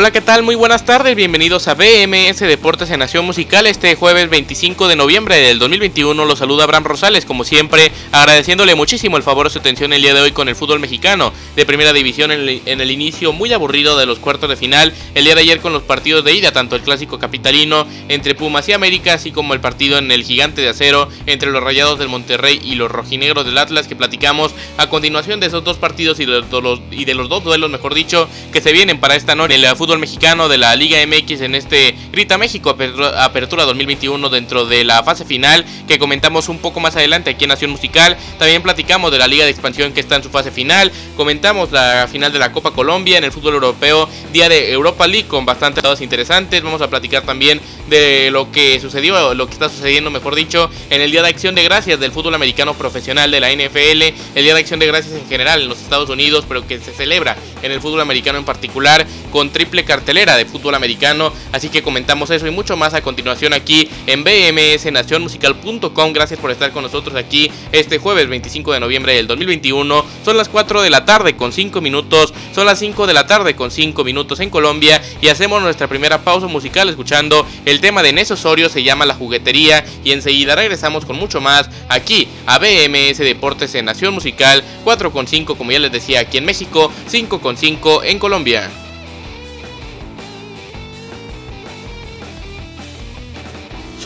Hola, ¿qué tal? Muy buenas tardes, bienvenidos a BMS Deportes en Nación Musical este jueves 25 de noviembre del 2021. Los saluda Abraham Rosales, como siempre, agradeciéndole muchísimo el favor de su atención el día de hoy con el fútbol mexicano de primera división en el, el inicio muy aburrido de los cuartos de final. El día de ayer con los partidos de ida, tanto el clásico capitalino entre Pumas y América, así como el partido en el Gigante de Acero entre los Rayados del Monterrey y los Rojinegros del Atlas, que platicamos a continuación de esos dos partidos y de, los, y de los dos duelos, mejor dicho, que se vienen para esta noche en la fútbol mexicano de la Liga MX en este Grita México Apertura 2021 dentro de la fase final que comentamos un poco más adelante aquí en Nación Musical. También platicamos de la Liga de Expansión que está en su fase final. Comentamos la final de la Copa Colombia en el fútbol europeo, día de Europa League con bastantes datos interesantes. Vamos a platicar también de lo que sucedió, lo que está sucediendo, mejor dicho, en el Día de Acción de Gracias del fútbol americano profesional de la NFL, el Día de Acción de Gracias en general en los Estados Unidos, pero que se celebra en el fútbol americano en particular con triple cartelera de fútbol americano. Así que comentamos eso y mucho más a continuación aquí en bmsnacionmusical.com. Gracias por estar con nosotros aquí este jueves 25 de noviembre del 2021. Son las 4 de la tarde con 5 minutos. Son las 5 de la tarde con 5 minutos en Colombia. Y hacemos nuestra primera pausa musical escuchando el tema de Neso Osorio. Se llama La Juguetería. Y enseguida regresamos con mucho más aquí a BMS Deportes en Nación Musical. 4 con 5 como ya les decía aquí en México. 5 con 5 en Colombia.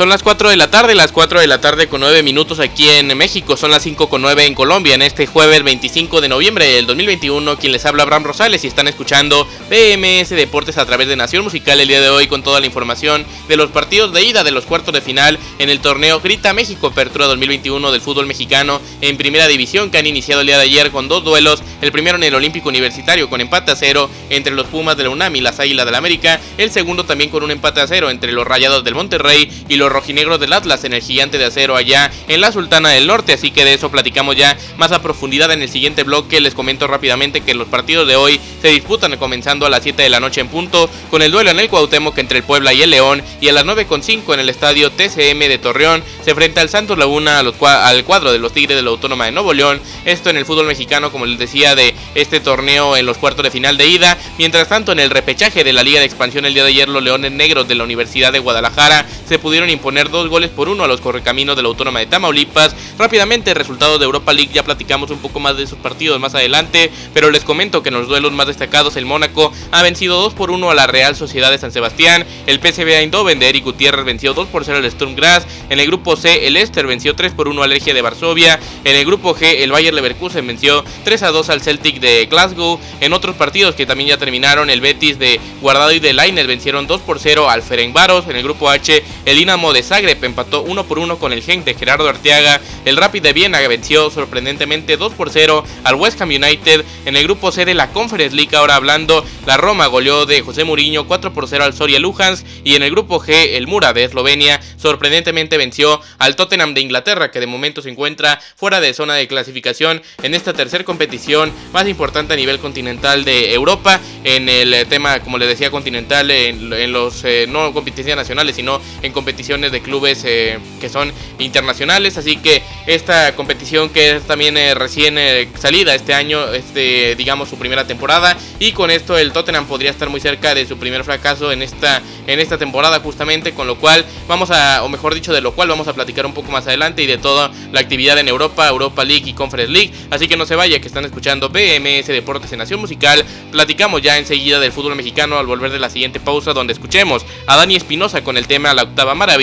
Son las 4 de la tarde, las 4 de la tarde con 9 minutos aquí en México, son las 5 con 9 en Colombia, en este jueves 25 de noviembre del 2021, quien les habla Abraham Rosales y están escuchando BMS Deportes a través de Nación Musical el día de hoy con toda la información de los partidos de ida de los cuartos de final en el torneo Grita México Apertura 2021 del fútbol mexicano en primera división que han iniciado el día de ayer con dos duelos, el primero en el Olímpico Universitario con empate a cero entre los Pumas de la UNAM y las Águilas del la América, el segundo también con un empate a cero entre los Rayados del Monterrey y los rojinegros del Atlas en el gigante de acero allá en la Sultana del Norte. Así que de eso platicamos ya más a profundidad en el siguiente bloque. Les comento rápidamente que los partidos de hoy se disputan comenzando a las 7 de la noche en punto con el duelo en el Cuauhtémoc entre el Puebla y el León y a las 9.5 en el estadio TCM de Torreón se enfrenta al Santos Laguna al cuadro de los Tigres de la Autónoma de Nuevo León. Esto en el fútbol mexicano, como les decía, de este torneo en los cuartos de final de ida. Mientras tanto, en el repechaje de la Liga de Expansión el día de ayer, los Leones Negros de la Universidad de Guadalajara se pudieron imponer dos goles por uno a los correcaminos de la Autónoma de Tamaulipas. Rápidamente, resultados de Europa League, ya platicamos un poco más de esos partidos más adelante, pero les comento que en los duelos más destacados el Mónaco ha vencido 2 por 1 a la Real Sociedad de San Sebastián, el PSV Eindhoven de Eric Gutiérrez venció 2 por 0 al Sturm Graz, en el grupo C el Esther venció 3 por 1 al Legia de Varsovia, en el grupo G el Bayer Leverkusen venció 3 a 2 al Celtic de Glasgow, en otros partidos que también ya terminaron el Betis de Guardado y de Lainez vencieron 2 por 0 al Ferencváros, en el grupo H el Dinamo de Zagreb empató 1 por 1 con el Genk de Gerardo Arteaga. El Rapid de Viena venció sorprendentemente 2 por 0 al West Ham United. En el grupo C de la Conference League, ahora hablando, la Roma goleó de José Mourinho 4 por 0 al Soria Luhansk. Y en el grupo G, el Mura de Eslovenia sorprendentemente venció al Tottenham de Inglaterra, que de momento se encuentra fuera de zona de clasificación en esta tercera competición más importante a nivel continental de Europa. En el tema, como les decía, continental, en, los eh, no competiciones nacionales, sino en competiciones de clubes eh, que son internacionales. Así que esta competición que es también eh, recién eh, salida este año, este, digamos su primera temporada. Y con esto el Tottenham podría estar muy cerca de su primer fracaso en esta, en esta temporada justamente. Con lo cual vamos a, o mejor dicho, de lo cual vamos a platicar un poco más adelante y de toda la actividad en Europa, Europa League y Conference League. Así que no se vaya que están escuchando BMS Deportes en Nación Musical. Platicamos ya enseguida del fútbol mexicano al volver de la siguiente pausa donde escuchemos a Dani Espinosa con el tema La Octava Maravilla.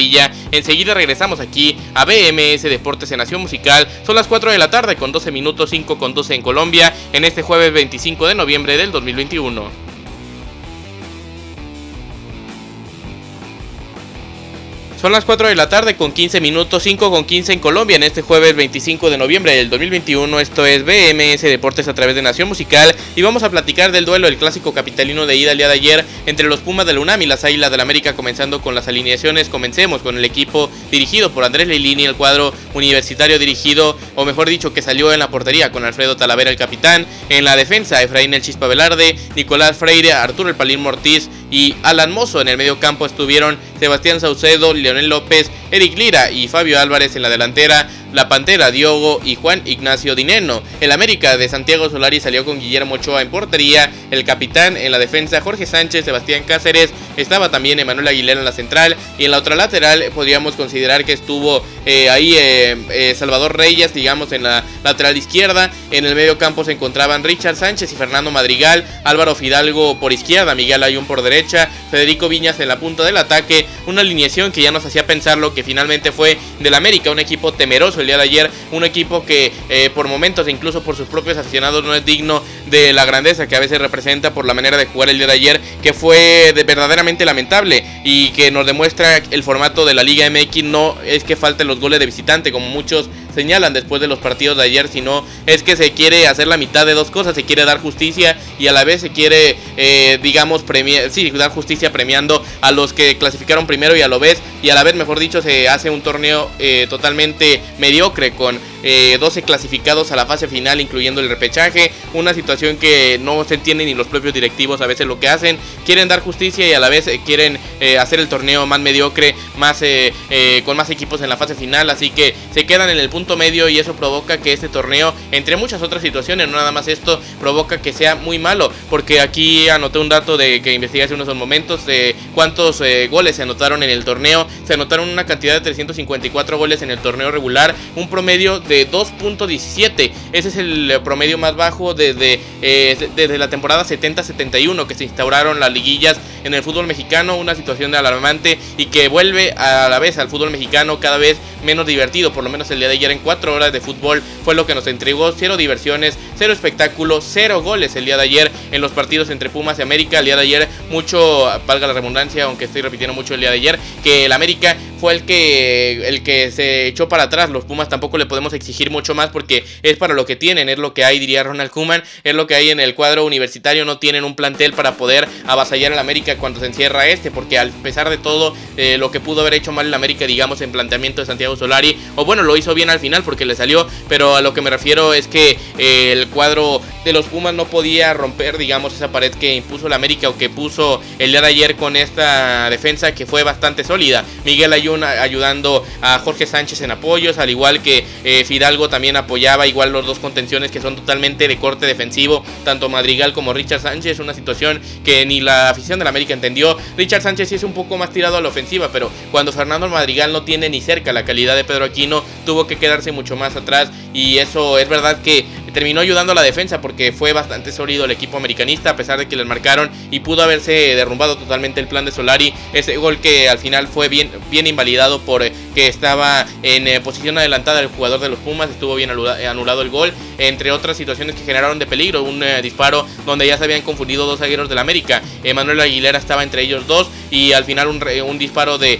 Enseguida regresamos aquí a BMS Deportes en Nación Musical. Son las 4 de la tarde con 12 minutos, 5 con 12 en Colombia, en este jueves 25 de noviembre del 2021. Son las 4 de la tarde con 15 minutos, 5 con 15 en Colombia en este jueves 25 de noviembre del 2021. Esto es BMS Deportes a través de Nación Musical y vamos a platicar del duelo del clásico capitalino de ida el día de ayer entre los Pumas de la UNAM y las Águilas del América comenzando con las alineaciones. Comencemos con el equipo dirigido por Andrés Leilini, el cuadro universitario dirigido, o mejor dicho, que salió en la portería con Alfredo Talavera el capitán, en la defensa Efraín el Chispa Velarde, Nicolás Freire, Arturo el Palín Mortiz y Alan Mozo. En el medio campo estuvieron Sebastián Saucedo, Leonel López, Eric Lira y Fabio Álvarez en la delantera. La Pantera, Diogo y Juan Ignacio Dineno. El América de Santiago Solari salió con Guillermo Ochoa en portería, el capitán en la defensa Jorge Sánchez, Sebastián Cáceres, estaba también Emanuel Aguilera en la central y en la otra lateral podríamos considerar que estuvo eh, ahí eh, eh, Salvador Reyes, digamos, en la lateral izquierda. En el medio campo se encontraban Richard Sánchez y Fernando Madrigal, Álvaro Fidalgo por izquierda, Miguel Ayun por derecha, Federico Viñas en la punta del ataque, una alineación que ya nos hacía pensar lo que finalmente fue del América, un equipo temeroso el día de ayer. Un equipo que eh, por momentos, incluso por sus propios aficionados, no es digno de la grandeza que a veces representa por la manera de jugar el día de ayer, que fue de verdaderamente lamentable y que nos demuestra el formato de la Liga MX. No es que falten los goles de visitante, como muchos señalan después de los partidos de ayer, sino es que se quiere hacer la mitad de dos cosas, se quiere dar justicia y a la vez se quiere, eh, digamos, premiar, sí, dar justicia premiando a los que clasificaron primero y a lo vez, y a la vez, mejor dicho, se hace un torneo eh, totalmente mediocre con 12 eh, clasificados a la fase final, incluyendo el repechaje. Una situación que no se entiende ni los propios directivos a veces lo que hacen. Quieren dar justicia y a la vez eh, quieren hacer el torneo más mediocre, más con más equipos en la fase final. Así que se quedan en el punto medio y eso provoca que este torneo, entre muchas otras situaciones, no nada más esto, provoca que sea muy malo. Porque aquí anoté un dato de que investigué hace unos momentos de cuántos goles se anotaron en el torneo. Se anotaron una cantidad de 354 goles en el torneo regular, un promedio de 2.17. Ese es el eh, promedio más bajo desde, eh, desde la temporada 70-71 que se instauraron las liguillas en el fútbol mexicano. Una situación alarmante y que vuelve a la vez al fútbol mexicano cada vez menos divertido. Por lo menos el día de ayer en 4 horas de fútbol fue lo que nos entregó. Cero diversiones, cero espectáculo, cero goles el día de ayer en los partidos entre Pumas y América. El día de ayer mucho, valga la redundancia, aunque estoy repitiendo mucho el día de ayer, que el América fue el que, el que se echó para atrás. Los Pumas tampoco le podemos exigir mucho más porque es para lo que tienen, es lo que hay, diría Ronald Kuman, es lo que hay en el cuadro universitario. No tienen un plantel para poder avasallar al América cuando se encierra este, porque al pesar de todo eh, lo que pudo haber hecho mal el América, digamos, en planteamiento de Santiago Solari, o bueno, lo hizo bien al final porque le salió, pero a lo que me refiero es que eh, el cuadro de los Pumas no podía romper, digamos, esa pared que impuso el América o que puso el día de ayer con esta defensa que fue bastante sólida. Miguel Ayun ayudando a Jorge Sánchez en apoyos, al igual que eh, Fidalgo también apoyaba igual los dos contenciones que son totalmente de corte defensivo, tanto Madrigal como Richard Sánchez, una situación que ni la afición del América entendió. Richard Sánchez sí es un poco más tirado a la ofensiva, pero cuando Fernando Madrigal no tiene ni cerca la calidad de Pedro Aquino, tuvo que quedarse mucho más atrás y eso es verdad que terminó ayudando a la defensa porque fue bastante sólido el equipo americanista a pesar de que les marcaron y pudo haberse derrumbado totalmente el plan de Solari. Ese gol que al final fue bien, bien invalidado por eh, que estaba en eh, posición adelantada el jugador de los Pumas, estuvo bien anulado el gol, entre otras situaciones que generaron de peligro, un eh, disparo donde ya se habían confundido dos zagueros del América, Manuel Aguilera estaba entre ellos dos y al final un, un disparo de,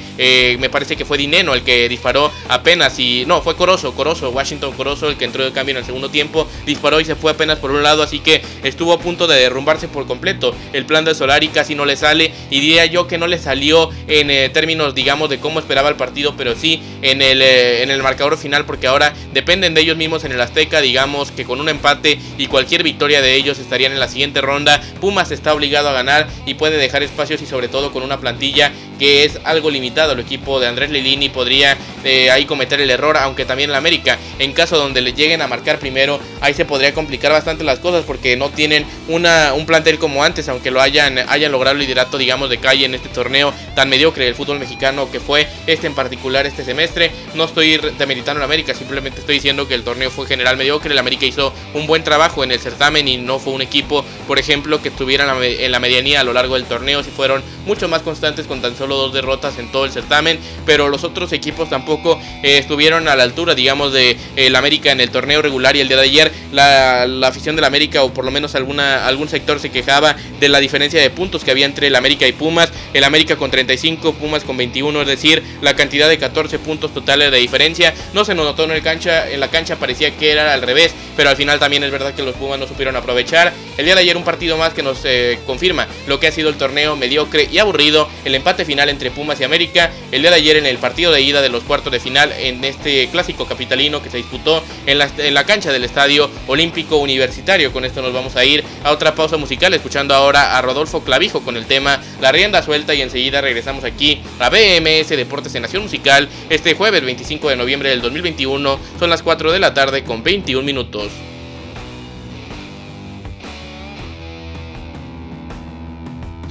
me parece que fue Dineno el que disparó apenas y no, fue Corozo, Corozo, Washington Corozo el que entró de cambio en el segundo tiempo disparó y se fue apenas por un lado, así que estuvo a punto de derrumbarse por completo. El plan de Solari casi no le sale y diría yo que no le salió en eh, términos, digamos, de cómo esperaba el partido, pero sí en el, eh, en el marcador final, porque ahora dependen de ellos mismos en el Azteca, digamos que con un empate y cualquier victoria de ellos estarían en la siguiente ronda. Pumas está obligado a ganar y puede dejar espacios y sobre todo con una plantilla que es algo limitado. El equipo de Andrés Lilini podría eh, ahí cometer el error, aunque también el América, en caso donde le lleguen a marcar primero, ahí se podría complicar bastante las cosas porque no tienen una, un plantel como antes, aunque lo hayan, hayan logrado el liderato, digamos, de calle en este torneo tan mediocre del fútbol mexicano que fue este en particular este semestre. No estoy demeritando en América, simplemente estoy diciendo que el torneo fue general mediocre. El América hizo un buen trabajo en el certamen y no fue un equipo, por ejemplo, que estuviera en la, medianía a lo largo del torneo. Si fueron mucho más constantes con tan solo dos derrotas en todo el certamen, pero los otros equipos tampoco eh, estuvieron a la altura, digamos, de el América en el torneo regular y el día de ayer la, afición del América o por lo menos alguna, algún sector se quejaba de la diferencia de puntos que había entre el América y Pumas, el América con 35, Pumas con 21, es decir, la cantidad de 14 puntos totales de diferencia, no se notó en, el cancha, en la cancha, parecía que era al revés, pero al final también es verdad que los Pumas no supieron aprovechar, el día de ayer un partido más que nos eh, confirma lo que ha sido el torneo mediocre y aburrido, el empate final entre Pumas y América, el día de ayer en el partido de ida de los cuartos de final en este clásico capitalino que se disputó en la, en la cancha del Estadio Olímpico Universitario. Con esto nos vamos a ir a otra pausa musical, escuchando ahora a Rodolfo Clavijo con el tema La rienda suelta y enseguida regresamos aquí a BMS Deportes en Nación Musical este jueves 25 de noviembre del 2021. Son las 4 de la tarde con 21 minutos.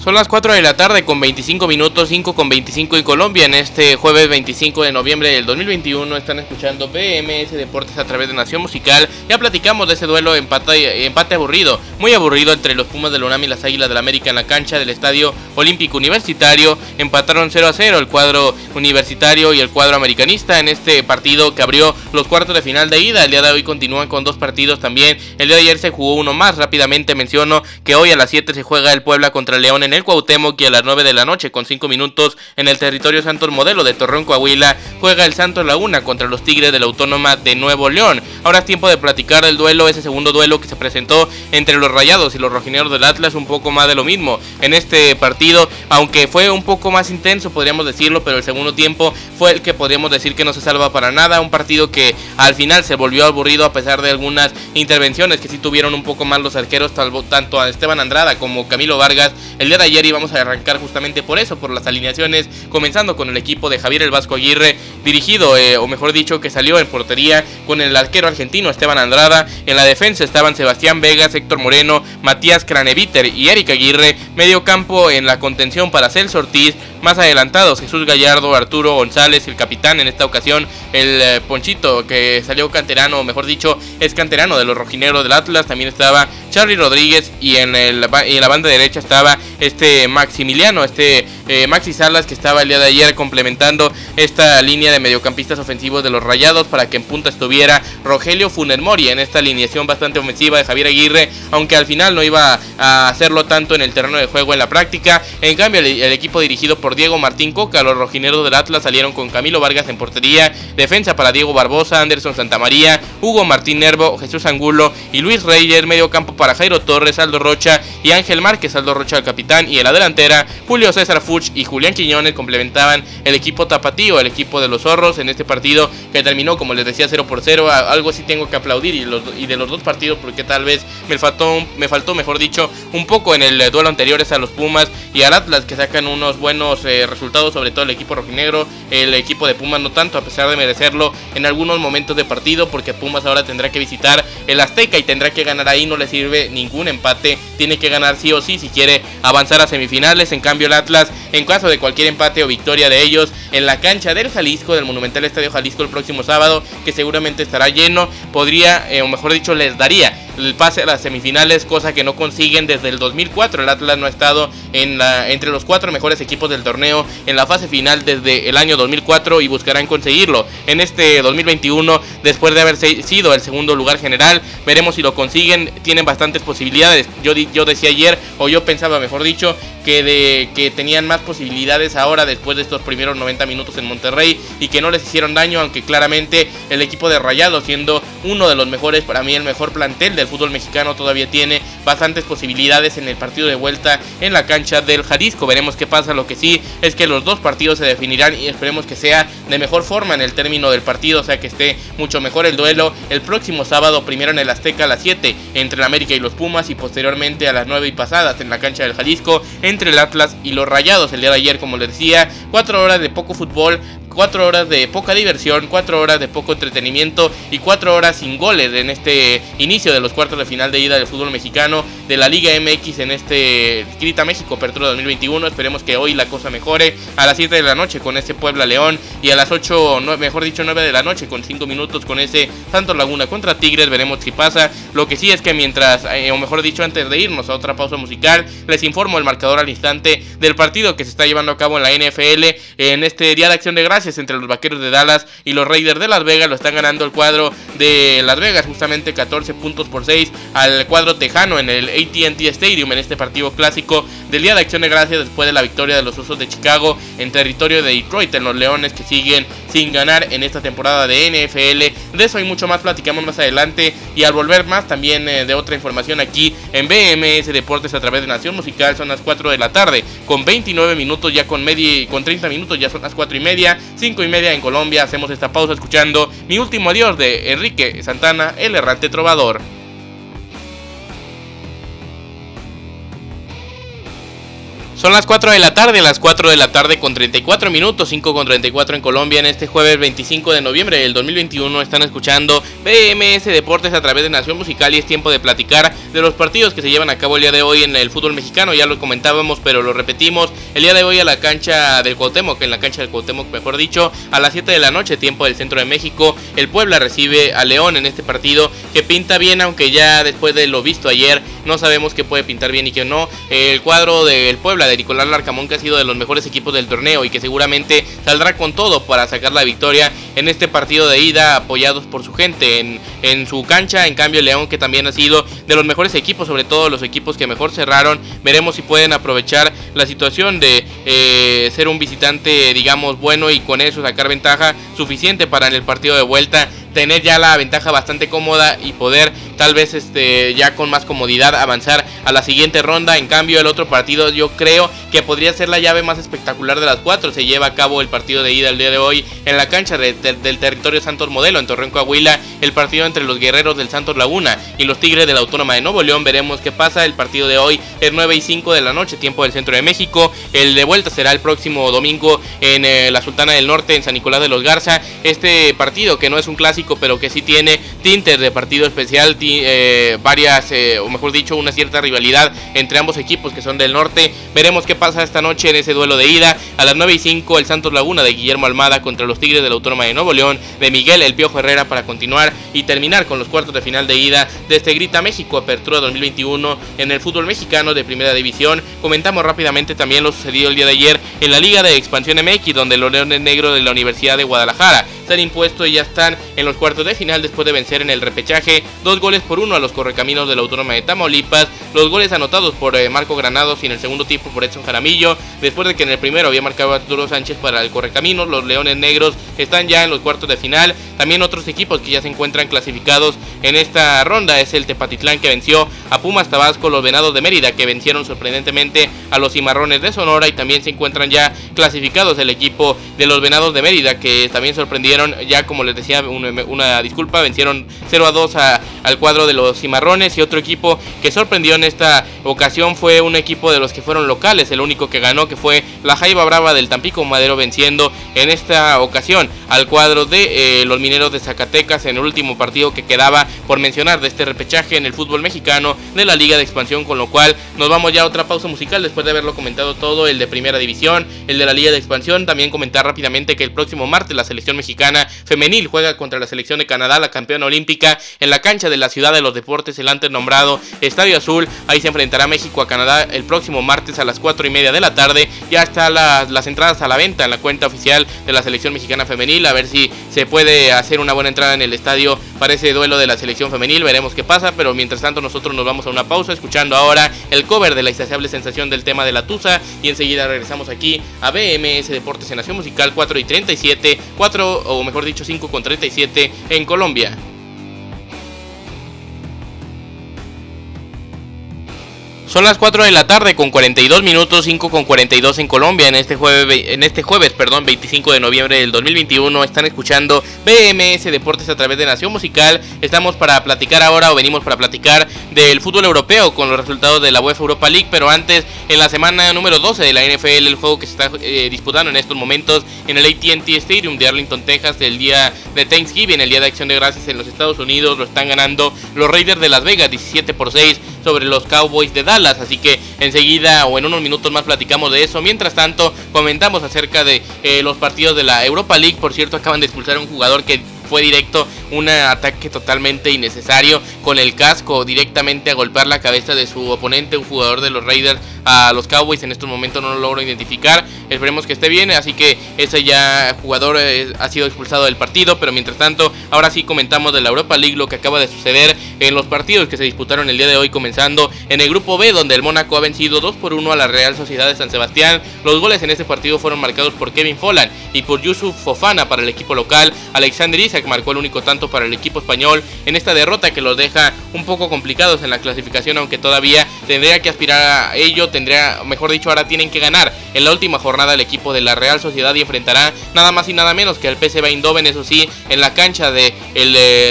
Son las 4 de la tarde con 25 minutos, 5 con 25 en Colombia. En este jueves 25 de noviembre del 2021 están escuchando BMS Deportes a través de Nación Musical. Ya platicamos de ese duelo empate, empate aburrido, muy aburrido entre los Pumas de la UNAM y las Águilas del América en la cancha del Estadio Olímpico Universitario. Empataron 0 a 0 el cuadro universitario y el cuadro americanista en este partido que abrió los cuartos de final de ida. El día de hoy continúan con dos partidos también. El día de ayer se jugó uno más. Rápidamente menciono que hoy a las 7 se juega el Puebla contra León en el Cuauhtémoc y a las 9 de la noche con 5 minutos en el territorio Santos Modelo de Torreón, Coahuila, juega el Santos Laguna contra los Tigres de la Autónoma de Nuevo León. Ahora es tiempo de platicar del duelo, ese segundo duelo que se presentó entre los Rayados y los Rojineros del Atlas, un poco más de lo mismo en este partido, aunque fue un poco más intenso, podríamos decirlo, pero el segundo tiempo fue el que podríamos decir que no se salva para nada, un partido que al final se volvió aburrido a pesar de algunas intervenciones que sí tuvieron un poco más los arqueros, tanto a Esteban Andrada como Camilo Vargas. El día de ayer íbamos a arrancar justamente por eso, por las alineaciones, comenzando con el equipo de Javier el Vasco Aguirre, dirigido, eh, o mejor dicho, que salió en portería con el arquero argentino Esteban Andrada. En la defensa estaban Sebastián Vegas, Héctor Moreno, Matías Craneviter y Eric Aguirre. Medio campo en la contención para Celso Ortiz, más adelantados Jesús Gallardo, Arturo González, el capitán en esta ocasión, el eh, Ponchito que salió canterano, mejor dicho, es canterano de los rojineros del Atlas. También estaba Charlie Rodríguez y en, el, en la banda derecha estaba este Maximiliano, este eh, Maxi Salas que estaba el día de ayer complementando esta línea de mediocampistas ofensivos de los Rayados para que en punta estuviera Rogelio Funer Mori en esta alineación bastante ofensiva de Javier Aguirre, aunque al final no iba a hacerlo tanto en el terreno de juego en la práctica. En cambio, el equipo dirigido por Diego Martín Coca. Los rojineros del Atlas salieron con Camilo Vargas en portería, defensa para Diego Barbosa, Anderson Santamaría, Hugo Martín Nervo, Jesús Angulo y Luis Reyes, medio campo para Jairo Torres, Aldo Rocha y Ángel Márquez, Aldo Rocha el capitán y en la delantera Julio César Fuch y Julián Quiñones complementaban el equipo tapatío, el equipo de los zorros en este partido que terminó como les decía 0 por 0, algo sí tengo que aplaudir y, de los dos partidos porque tal vez me faltó, me faltó mejor dicho un poco en el duelo anterior a los Pumas y al Atlas que sacan unos buenos eh, resultados, sobre todo el equipo rojinegro, el equipo de Pumas no tanto, a pesar de merecerlo en algunos momentos de partido, porque Pumas ahora tendrá que visitar el Azteca y tendrá que ganar ahí, no le sirve ningún empate, tiene que ganar sí o sí si quiere avanzar a semifinales, en cambio el Atlas, en caso de cualquier empate o victoria de ellos, en la cancha del Jalisco, del Monumental Estadio Jalisco el próximo sábado, que seguramente estará lleno, podría, eh, o mejor dicho, les daría el pase a las semifinales, cosa que no consiguen desde el 2004. El Atlas no ha estado en la, entre los cuatro mejores equipos del torneo en la fase final desde el año 2004 y buscarán conseguirlo en este 2021 después de haber sido el segundo lugar general. Veremos si lo consiguen, tienen bastantes posibilidades. Yo, yo decía ayer, o yo pensaba mejor dicho, que, tenían más posibilidades ahora después de estos primeros 90 minutos en Monterrey y que no les hicieron daño, aunque claramente el equipo de Rayado, siendo uno de los mejores, para mí el mejor plantel del fútbol mexicano, todavía tiene bastantes posibilidades en el partido de vuelta en la cancha del Jalisco. Veremos qué pasa. Lo que sí es que los dos partidos se definirán y esperemos que sea de mejor forma en el término del partido, o sea que esté mucho mejor el duelo el próximo sábado, primero en el Azteca a las 7 entre el América y los Pumas y posteriormente a las 9 y pasadas en la cancha del Jalisco entre el Atlas y los Rayados. El día de ayer, como les decía, cuatro horas de poco fútbol, cuatro horas de poca diversión, cuatro horas de poco entretenimiento y cuatro horas sin goles en este inicio de los cuartos de final de ida del fútbol mexicano de la Liga MX en este Grita México Apertura 2021. Esperemos que hoy la cosa mejore a las 7 de la noche con ese Puebla León y a las 8, mejor dicho 9 de la noche con 5 minutos con ese Santos Laguna contra Tigres. Veremos si pasa. Lo que sí es que mientras, eh, o mejor dicho antes de irnos a otra pausa musical, les informo el marcador al instante del partido que se está llevando a cabo en la NFL en este Día de Acción de Gracias entre los Vaqueros de Dallas y los Raiders de Las Vegas. Lo están ganando el cuadro de Las Vegas, justamente 14 puntos por 6 al cuadro tejano en el ATT Stadium en este partido clásico del Día de Acción de Gracias después de la victoria de los Usos de Chicago en territorio de Detroit en los Leones que siguen sin ganar en esta temporada de NFL. De eso y mucho más platicamos más adelante y al volver más también eh, de otra información aquí en BMS Deportes a través de Nación Musical. Son las 4 la tarde con 29 minutos ya con media con 30 minutos ya son las 4 y media, 5 y media en Colombia. Hacemos esta pausa escuchando mi último adiós de Enrique Santana, el errante trovador. Son las 4 de la tarde, las 4 de la tarde con 34 minutos, 5 con 34 en Colombia en este jueves 25 de noviembre del 2021. Están escuchando BMS Deportes a través de Nación Musical y es tiempo de platicar de los partidos que se llevan a cabo el día de hoy en el fútbol mexicano. Ya lo comentábamos, pero lo repetimos. El día de hoy a la cancha del Cuauhtémoc, en la cancha del Cuauhtémoc mejor dicho, a las 7 de la noche, tiempo del centro de México, el Puebla recibe a León en este partido que pinta bien, aunque ya después de lo visto ayer no sabemos qué puede pintar bien y qué no. El cuadro del Puebla de Nicolás Larcamón, que ha sido de los mejores equipos del torneo y que seguramente saldrá con todo para sacar la victoria en este partido de ida, apoyados por su gente en, en su cancha. En cambio, León, que también ha sido de los mejores equipos, sobre todo los equipos que mejor cerraron, veremos si pueden aprovechar la situación de eh, ser un visitante, digamos, bueno y con eso sacar ventaja suficiente para en el partido de vuelta tener ya la ventaja bastante cómoda y poder tal vez este ya con más comodidad avanzar a la siguiente ronda. En cambio, el otro partido yo creo que podría ser la llave más espectacular de las cuatro. Se lleva a cabo el partido de ida el día de hoy en la cancha del territorio Santos Modelo en Torreón Coahuila. El partido entre los guerreros del Santos Laguna y los Tigres de la Autónoma de Nuevo León. Veremos qué pasa. El partido de hoy es 9 y 5 de la noche, tiempo del centro de México. El de vuelta será el próximo domingo en eh, la Sultana del Norte, en San Nicolás de los Garza. Este partido que no es un clásico, pero que sí tiene tintes de partido especial, eh, varias, eh, o mejor dicho, una cierta rivalidad entre ambos equipos que son del norte. Veremos qué pasa esta noche en ese duelo de ida. A las 9 y 5, el Santos Laguna de Guillermo Almada contra los Tigres de la Autónoma de Nuevo León, de Miguel El Piojo Herrera para continuar y terminar con los cuartos de final de ida de este Grita México Apertura 2021 en el fútbol mexicano de Primera División. Comentamos rápidamente también lo sucedido el día de ayer en la Liga de Expansión MX, donde los Leones Negros de la Universidad de Guadalajara se han impuesto y ya están en los cuartos de final después de vencer en el repechaje dos goles por uno a los correcaminos de la Autónoma de Tamaulipas. Los goles anotados por eh, Marco Granados y en el segundo tiempo por Edson Jaramillo. Después de que en el primero había marcado Arturo Sánchez para el correcaminos, los Leones Negros están ya en los cuartos de final. También otros equipos que ya se encuentran clasificados en esta ronda es el Tepatitlán que venció a Pumas Tabasco, los Venados de Mérida que vencieron sorprendentemente a los Cimarrones de Sonora y también se encuentran ya clasificados el equipo de los Venados de Mérida que también sorprendieron ya como les decía una, disculpa, vencieron 0 a 2 al cuadro de los Cimarrones y otro equipo que sorprendió en esta ocasión fue un equipo de los que fueron locales, el único que ganó que fue la Jaiba Brava del Tampico Madero venciendo en esta ocasión al cuadro de eh, los Mineros de Zacatecas en el último partido que quedaba por mencionar de este repechaje en el fútbol mexicano de la Liga de Expansión, con lo cual nos vamos ya a otra pausa musical después de haberlo comentado todo, el de Primera División, el de la Liga de Expansión, también comentar rápidamente que el próximo martes la selección mexicana femenil juega contra la selección de Canadá, la campeona olímpica, en la cancha de la Ciudad de los Deportes, el antes nombrado Estadio Azul. Ahí se enfrentará México a Canadá el próximo martes a las 4 y media de la tarde. Ya están las entradas a la venta en la cuenta oficial de la selección mexicana femenil. A ver si se puede hacer una buena entrada en el estadio para ese duelo de la selección femenil. Veremos qué pasa, pero mientras tanto nosotros nos vamos a una pausa escuchando ahora el cover de la insaciable sensación del tema de la Tusa y enseguida regresamos aquí a BMS Deportes en Nación Musical 4 y 37, 4 o mejor dicho 5 con 37 en Colombia. Son las 4 de la tarde con 42 minutos, 5 con 42 en Colombia. En este jueves, en este jueves perdón, 25 de noviembre del 2021 están escuchando BMS Deportes a través de Nación Musical. Estamos para platicar ahora o venimos para platicar del fútbol europeo con los resultados de la UEFA Europa League. Pero antes, en la semana número 12 de la NFL, el juego que se está eh, disputando en estos momentos en el ATT Stadium de Arlington, Texas, el día de Thanksgiving, el día de Acción de Gracias en los Estados Unidos, lo están ganando los Raiders de Las Vegas 17 por 6 sobre los Cowboys de Dallas. Así que enseguida o en unos minutos más platicamos de eso. Mientras tanto, comentamos acerca de eh, los partidos de la Europa League. Por cierto, acaban de expulsar a un jugador que fue directo un ataque totalmente innecesario con el casco directamente a golpear la cabeza de su oponente, un jugador de los Raiders a los Cowboys. En estos momentos no lo logro identificar. Esperemos que esté bien. Así que ese ya jugador eh, ha sido expulsado del partido. Pero mientras tanto, ahora sí comentamos de la Europa League lo que acaba de suceder en los partidos que se disputaron el día de hoy, comenzando en el grupo B, donde el Mónaco ha vencido 2 por 1 a la Real Sociedad de San Sebastián. Los goles en este partido fueron marcados por Kevin Folland y por Yusuf Fofana para el equipo local. Alexander Isaac marcó el único tanto para el equipo español en esta derrota que los deja un poco complicados en la clasificación, aunque todavía tendría que aspirar a ello, tendría, mejor dicho, ahora tienen que ganar en la última jornada el equipo de la Real Sociedad y enfrentará nada más y nada menos que al PSV Eindhoven, eso sí, en la cancha de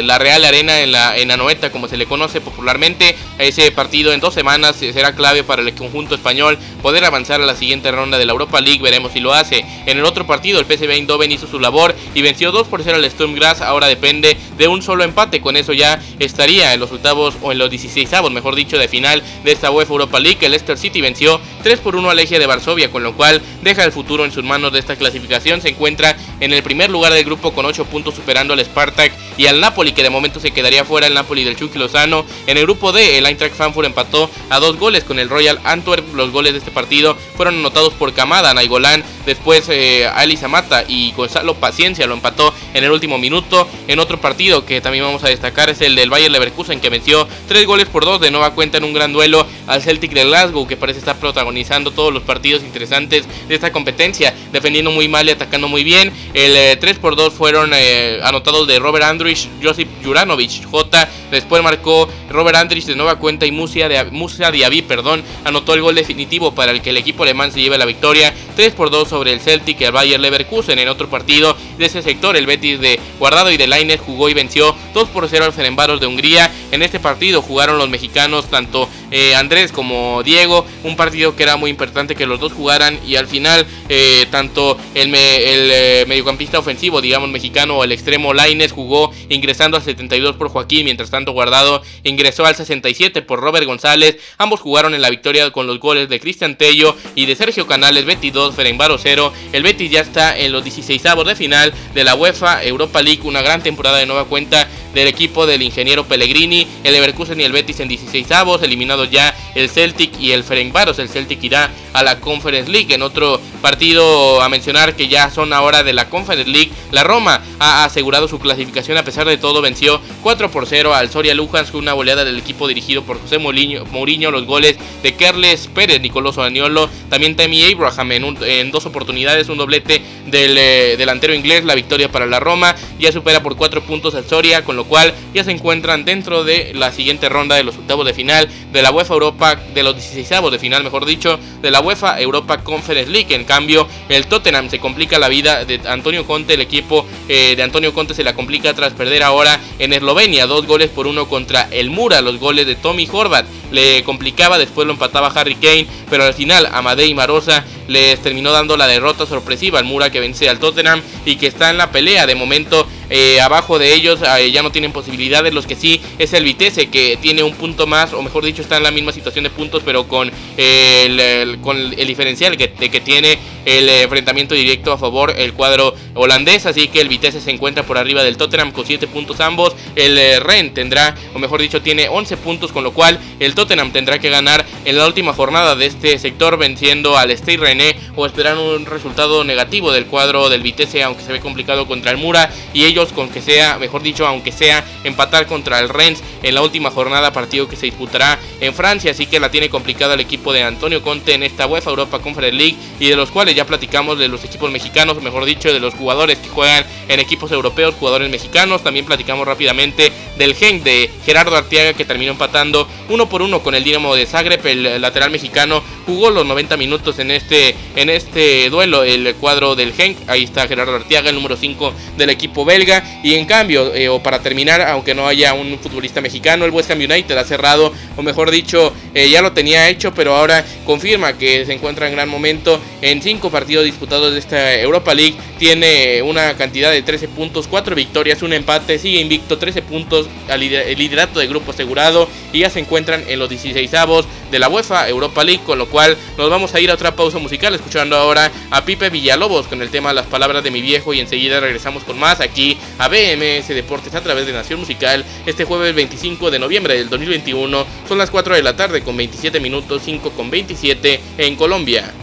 la Real Arena en la en Anoeta, como se le conoce popularmente. Ese partido en dos semanas será clave para el conjunto español poder avanzar a la siguiente ronda de la Europa League, veremos si lo hace. En el otro partido el PSV Eindhoven hizo su labor y venció 2 por 0 al Sturm Graz, ahora depende de un solo empate, con eso ya estaría en los octavos o en los 16 avos, mejor dicho, de final de esta UEFA Europa League. El Leicester City venció 3 por 1 al Legia de Varsovia, con lo cual deja el futuro en sus manos de esta clasificación. Se encuentra en el primer lugar del grupo con 8 puntos superando al Spartak y al Napoli, que de momento se quedaría fuera el Napoli del Chucky Lozano. En el grupo D, el Eintracht Frankfurt empató a dos goles con el Royal Antwerp. Los goles de este partido fueron anotados por Kamada, Naigolán, después eh, Ali Zamata y Gonzalo Paciencia lo empató en el último minuto. En otro partido que también vamos a destacar es el del Bayer Leverkusen que venció tres goles por dos de nueva cuenta en un gran duelo al Celtic de Glasgow que parece estar protagonizando todos los partidos interesantes de esta competencia, defendiendo muy mal y atacando muy bien. El 3 eh, por 2 fueron eh, anotados de Robert Andrich, Josip Juranovic, J. Después marcó Robert Andrich de nueva cuenta y Musa, de, Musa Diaby, perdón, anotó el gol definitivo para el que el equipo alemán se lleve la victoria 3 por 2 sobre el Celtic y el Bayer Leverkusen. En otro partido de ese sector, el Betis de Guardado y de Lainez jugó y venció 2 por 0 al Ferenbaros de Hungría. En este partido jugaron los mexicanos, tanto eh, Andrés como Diego, un partido que era muy importante que los dos jugaran y al final eh, tanto el, eh, mediocampista ofensivo, digamos mexicano, o el extremo Lainez jugó ingresando al 72 por Joaquín, mientras tanto Guardado ingresó al 67 por Robert González. Ambos jugaron en la victoria con los goles de Cristian Tello y de Sergio Canales, Betis 2, Ferenbaro 0. El Betis ya está en los 16 de final de la UEFA Europa League, una gran temporada de nueva cuenta del equipo del ingeniero Pellegrini, el Leverkusen y el Betis en 16 avos, eliminados ya el Celtic y el Ferencváros. El Celtic irá a la Conference League. En otro partido a mencionar que ya son ahora de la Conference League, la Roma ha asegurado su clasificación a pesar de todo, venció 4 por 0 al Soria Lujansk, una goleada del equipo dirigido por José Mourinho, los goles de Kerles Pérez, Nicolás Aniolo, también Tammy Abraham en, dos oportunidades, un doblete del eh, delantero inglés, la victoria para la Roma, ya supera por 4 puntos al Soria, con lo cual ya se encuentran dentro de la siguiente ronda de los octavos de final de la UEFA Europa, de los 16 de final, mejor dicho, de la UEFA Europa Conference League. En cambio, el Tottenham se complica la vida de Antonio Conte, el equipo eh, de Antonio Conte se la complica tras perder ahora en Eslovenia, dos goles por uno contra el Mura, los goles de Tommy Horvat le complicaba, después lo empataba Harry Kane, pero al final Amadei Marosa les terminó dando la derrota sorpresiva al Mura que vence al Tottenham y que está en la pelea. De momento, eh, abajo de ellos eh, ya no tienen posibilidades. Los que sí es el Vitesse que tiene un punto más, o mejor dicho, está en la misma situación de puntos, pero con, el, con el diferencial que, que tiene el enfrentamiento directo a favor el cuadro holandés. Así que el Vitesse se encuentra por arriba del Tottenham con 7 puntos ambos. El eh, Ren tendrá, o mejor dicho, tiene 11 puntos, con lo cual el Tottenham tendrá que ganar en la última jornada de este sector venciendo al Stade René o esperar un resultado negativo del cuadro del Vitesse, aunque se ve complicado contra el Mura. Y ellos, con que sea, mejor dicho, aunque sea empatar contra el Rennes en la última jornada, partido que se disputará en Francia. Así que la tiene complicada el equipo de Antonio Conte en esta UEFA Europa Conference League y de los cuales ya platicamos de los equipos mexicanos, o mejor dicho, de los jugadores que juegan en equipos europeos, jugadores mexicanos. También platicamos rápidamente del gen de Gerardo Arteaga que terminó empatando uno por uno con el Dinamo de Zagreb. El lateral mexicano jugó los 90 minutos en este, en este duelo, el cuadro del gen. Ahí está Gerardo Arteaga, el número 5 del equipo belga. Y en cambio, eh, o para terminar, aunque no haya un futbolista mexicano, el West Ham United ha cerrado, o mejor dicho, eh, ya lo tenía hecho, pero ahora confirma que se encuentra en gran momento en cinco partidos disputados de esta Europa League. Tiene una cantidad de 13 puntos, 4 victorias, un empate, sigue invicto, 13 puntos, al liderato de grupo asegurado y ya se encuentran en los 16 avos de la UEFA Europa League, con lo cual nos vamos a ir a otra pausa musical escuchando ahora a Pipe Villalobos con el tema Las palabras de mi viejo y enseguida regresamos con más aquí a BMS Deportes a través de Nación Musical este jueves 25 de noviembre del 2021. Son las 4 de la tarde con 27 minutos, 5 con 27 en Colombia.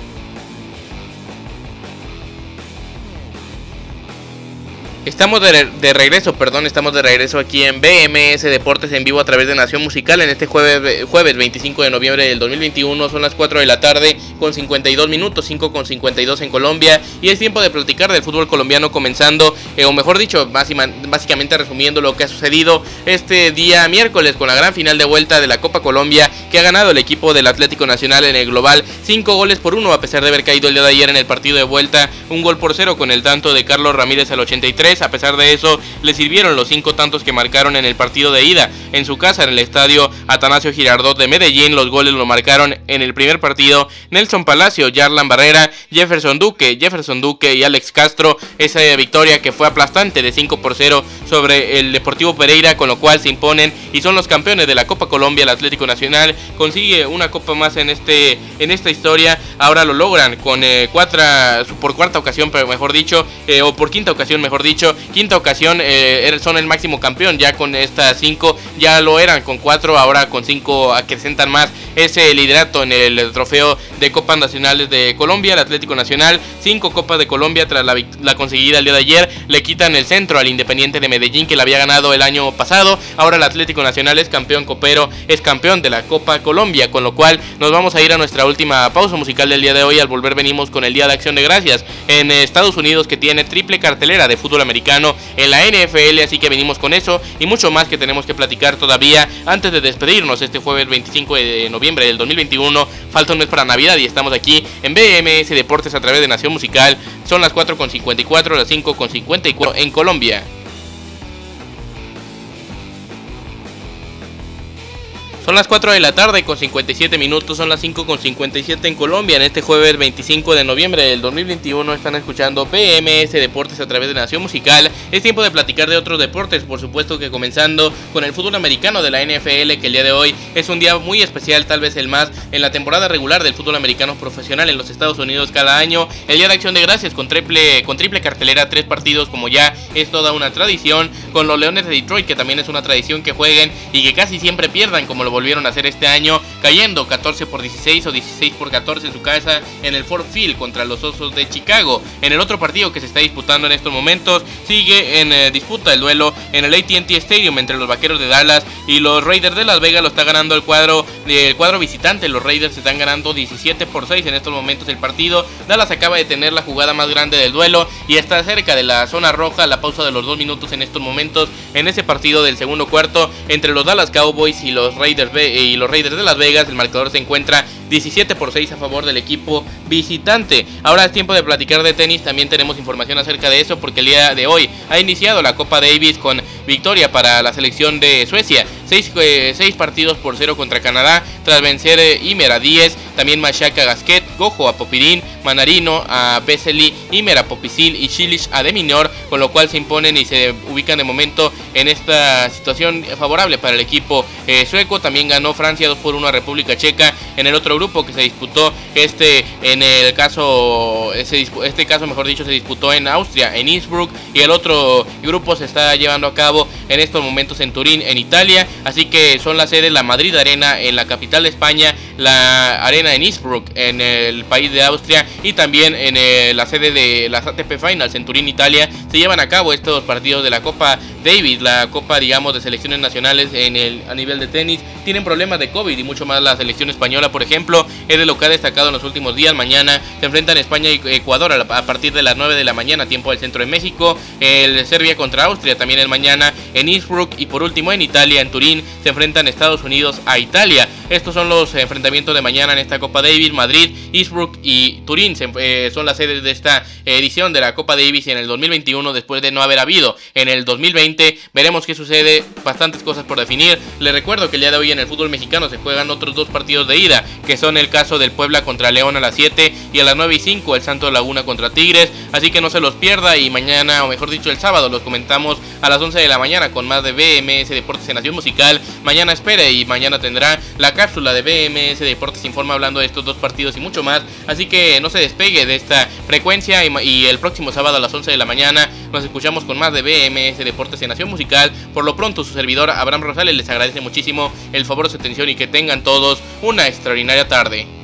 Estamos de, regreso, perdón, estamos de regreso aquí en BMS Deportes en vivo a través de Nación Musical en este jueves, jueves 25 de noviembre del 2021. Son las 4 de la tarde con 52 minutos, 5 con 52 en Colombia. Y es tiempo de platicar del fútbol colombiano comenzando, eh, o mejor dicho, básicamente resumiendo lo que ha sucedido este día miércoles con la gran final de vuelta de la Copa Colombia que ha ganado el equipo del Atlético Nacional en el global 5 goles por 1 a pesar de haber caído el día de ayer en el partido de vuelta un gol por 0 con el tanto de Carlos Ramírez al 83 a pesar de eso, le sirvieron los cinco tantos que marcaron en el partido de ida. En su casa, en el estadio Atanasio Girardot de Medellín, los goles lo marcaron en el primer partido Nelson Palacio, Yarlan Barrera, Jefferson Duque, Jefferson Duque y Alex Castro. Esa victoria que fue aplastante de 5 por 0 sobre el Deportivo Pereira, con lo cual se imponen y son los campeones de la Copa Colombia. El Atlético Nacional consigue una copa más en, este, en esta historia. Ahora lo logran con eh, cuatro, por cuarta ocasión, pero mejor dicho, eh, o por quinta ocasión, mejor dicho, quinta ocasión eh, er, son el máximo campeón. Ya con estas cinco ya lo eran con cuatro, ahora con cinco acrecentan más ese liderato en el trofeo de Copas Nacionales de Colombia, el Atlético Nacional, cinco Copas de Colombia tras la, conseguida el día de ayer, le quitan el centro al Independiente de Medellín que la había ganado el año pasado, ahora el Atlético Nacional es campeón copero, es campeón de la Copa Colombia, con lo cual nos vamos a ir a nuestra última pausa musical del día de hoy, al volver venimos con el Día de Acción de Gracias en Estados Unidos que tiene triple cartelera de fútbol americano en la NFL, así que venimos con eso y mucho más que tenemos que platicar todavía antes de despedirnos este jueves 25 de noviembre del 2021. Falta un mes para Navidad y estamos aquí en BMS Deportes a través de Nación Musical. Son las 4.54, las 5.54 en Colombia. Son las 4 de la tarde con 57 minutos, son las 5 con 57 en Colombia. En este jueves 25 de noviembre del 2021 están escuchando PMS Deportes a través de Nación Musical. Es tiempo de platicar de otros deportes, por supuesto que comenzando con el fútbol americano de la NFL, que el día de hoy es un día muy especial, tal vez el más en la temporada regular del fútbol americano profesional en los Estados Unidos cada año. El Día de Acción de Gracias con triple, con triple cartelera, tres partidos como ya es toda una tradición, con los Leones de Detroit, que también es una tradición que jueguen y que casi siempre pierdan como lo volvieron a hacer este año, cayendo 14 por 16 o 16 por 14 en su casa en el Ford Field contra los Osos de Chicago. En el otro partido que se está disputando en estos momentos, sigue en eh, disputa el duelo en el ATT Stadium entre los Vaqueros de Dallas y los Raiders de Las Vegas. Lo está ganando el cuadro, el cuadro visitante. Los Raiders están ganando 17 por 6 en estos momentos el partido. Dallas acaba de tener la jugada más grande del duelo y está cerca de la zona roja. La pausa de los dos minutos en estos momentos en ese partido del segundo cuarto entre los Dallas Cowboys y los Raiders y los Raiders de Las Vegas. El marcador se encuentra 17 por 6 a favor del equipo visitante. Ahora es tiempo de platicar de tenis. También tenemos información acerca de eso porque el día de hoy ha iniciado la Copa Davis con victoria para la selección de Suecia. 6 eh, partidos por 0 contra Canadá tras vencer eh, Imer a 10, también Mashaka Gasquet, Gojo a Popirín, Manarino a Vesely, Imer a Popicil y Chilich a Deminor, con lo cual se imponen y se ubican de momento en esta situación favorable para el equipo eh, sueco. También ganó Francia 2 por 1 a República Checa en el otro grupo que se disputó este en el caso este caso mejor dicho se disputó en Austria, en Innsbruck y el otro grupo se está llevando a cabo en estos momentos en Turín, en Italia. Así que son las sedes la Madrid Arena en la capital de España, la arena en Innsbruck, en el país de Austria, y también en eh, la sede de las ATP Finals en Turín, Italia, se llevan a cabo estos partidos de la Copa Davis, la Copa, digamos, de selecciones nacionales en el, a nivel de tenis. Tienen problemas de COVID y mucho más la selección española, por ejemplo, es de lo que ha destacado en los últimos días. Mañana se enfrentan España y Ecuador a, partir de las 9 de la mañana, tiempo del centro de México. El Serbia contra Austria también el mañana en Innsbruck y por último en Italia, en Turín, se enfrentan Estados Unidos a Italia. Estos son los enfrentamientos de mañana en esta Copa Davis. Madrid, Innsbruck y Turín eh, son las sedes de esta edición de la Copa Davis en el 2021 después de no haber habido en el 2020. Veremos qué sucede, bastantes cosas por definir. Les recuerdo que el día de hoy en el fútbol mexicano se juegan otros dos partidos de ida, que son el caso del Puebla contra León a las 7 y a las 9 y 5 el Santo Laguna contra Tigres. Así que no se los pierda y mañana, o mejor dicho el sábado, los comentamos a las 11 de la mañana con más de BMS Deportes en Nación Musical. Mañana espere y mañana tendrá la cápsula de BMS Deportes Informa hablando de estos dos partidos y mucho más. Así que no se despegue de esta frecuencia y, el próximo sábado a las 11 de la mañana nos escuchamos con más de BMS Deportes en Nación Musical. Por lo pronto, su servidor Abraham Rosales les agradece muchísimo el favor de su atención y que tengan todos una extraordinaria tarde.